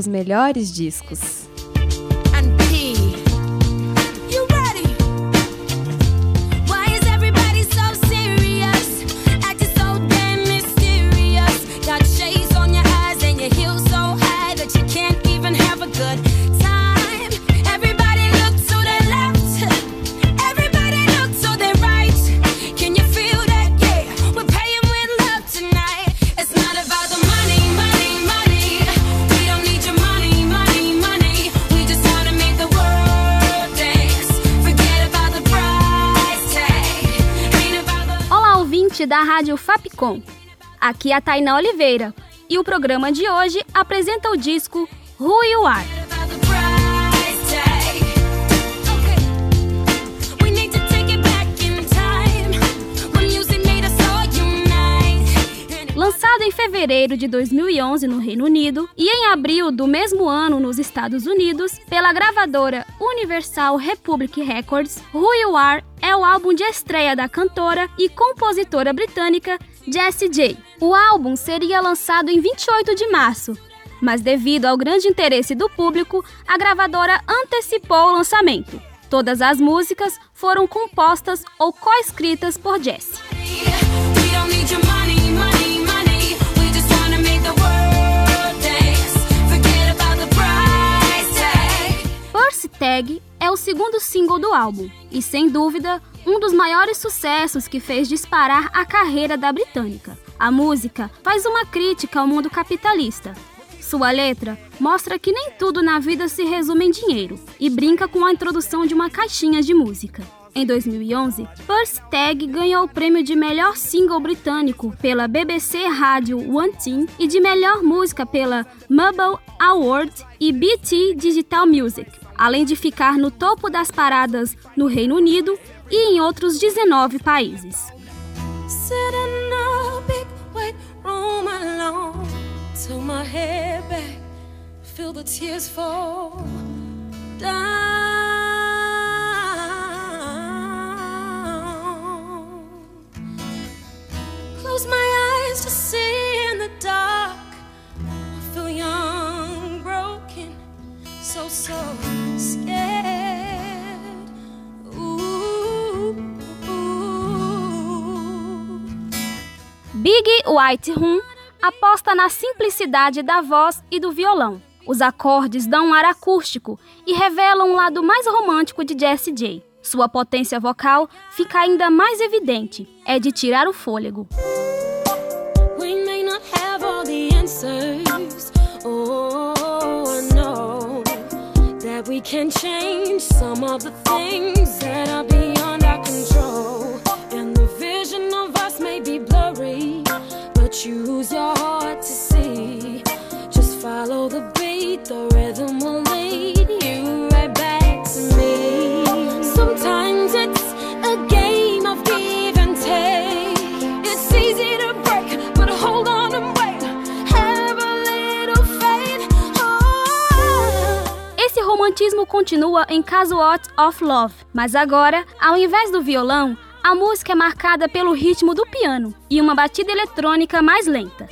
Os melhores discos. Da Rádio Fapcom. Aqui é a Tainá Oliveira e o programa de hoje apresenta o disco Who You Are. Lançado em fevereiro de 2011 no Reino Unido e em abril do mesmo ano nos Estados Unidos pela gravadora Universal Republic Records, Who You Are é o álbum de estreia da cantora e compositora britânica Jessie J. O álbum seria lançado em 28 de março, mas devido ao grande interesse do público, a gravadora antecipou o lançamento. Todas as músicas foram compostas ou co-escritas por Jessie. Tag é o segundo single do álbum e, sem dúvida, um dos maiores sucessos que fez disparar a carreira da britânica. A música faz uma crítica ao mundo capitalista. Sua letra mostra que nem tudo na vida se resume em dinheiro e brinca com a introdução de uma caixinha de música. Em 2011, Percy Tag ganhou o prêmio de melhor single britânico pela BBC Rádio One Team e de melhor música pela Mubble Award e BT Digital Music além de ficar no topo das paradas no Reino Unido e em outros 19 países. Close Big White Room aposta na simplicidade da voz e do violão. Os acordes dão um ar acústico e revelam um lado mais romântico de Jessie J. Sua potência vocal fica ainda mais evidente, é de tirar o fôlego. We can change some of the things that are but use your heart to see. Just follow the beat, the rhythm will lead you right back to me. Sometimes it's a game of give and take. It's easy to break, but hold on and wait. Have a little faith. Oh. Esse romantismo continua em Casual of Love, mas agora, ao invés do violão, a música é marcada pelo ritmo do piano e uma batida eletrônica mais lenta.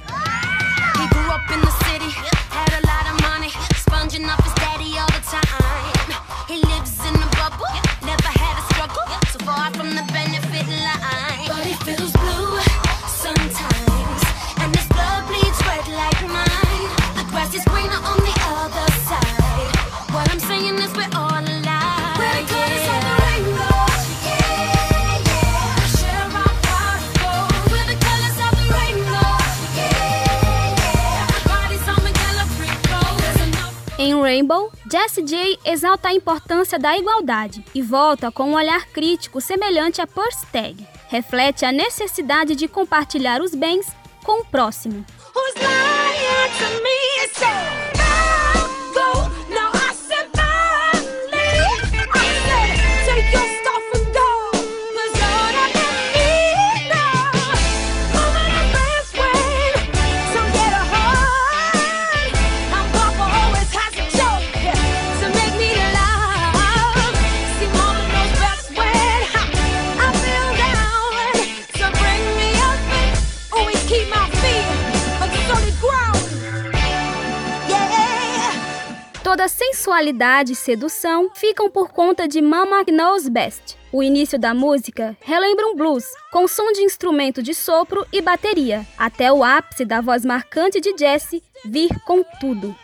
Rainbow, Jessie J exalta a importância da igualdade e volta com um olhar crítico semelhante a Percy Tag. Reflete a necessidade de compartilhar os bens com o próximo. Who's lying to me? Toda sensualidade e sedução ficam por conta de Mama Knows Best. O início da música relembra um blues, com som de instrumento de sopro e bateria, até o ápice da voz marcante de Jessie vir com tudo.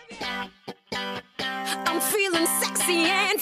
I'm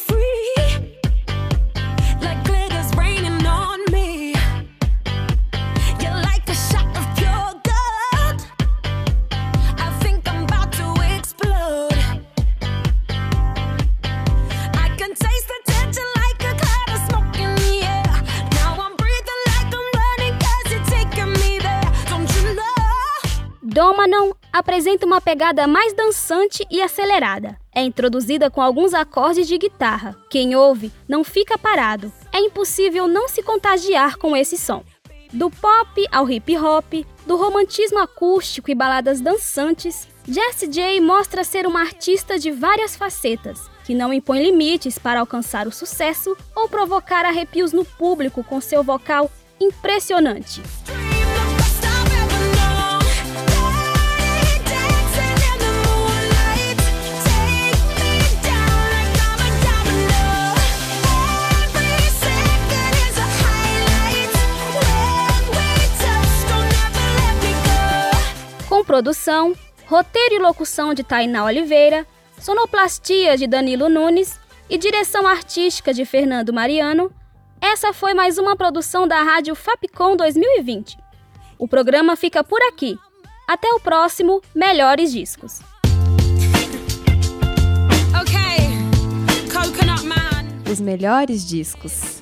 Domanon apresenta uma pegada mais dançante e acelerada. É introduzida com alguns acordes de guitarra. Quem ouve não fica parado. É impossível não se contagiar com esse som. Do pop ao hip hop, do romantismo acústico e baladas dançantes, Jessie J mostra ser uma artista de várias facetas, que não impõe limites para alcançar o sucesso ou provocar arrepios no público com seu vocal impressionante. Com produção, roteiro e locução de Tainá Oliveira, sonoplastia de Danilo Nunes e direção artística de Fernando Mariano, essa foi mais uma produção da Rádio Fapcom 2020. O programa fica por aqui. Até o próximo Melhores Discos. Os melhores discos.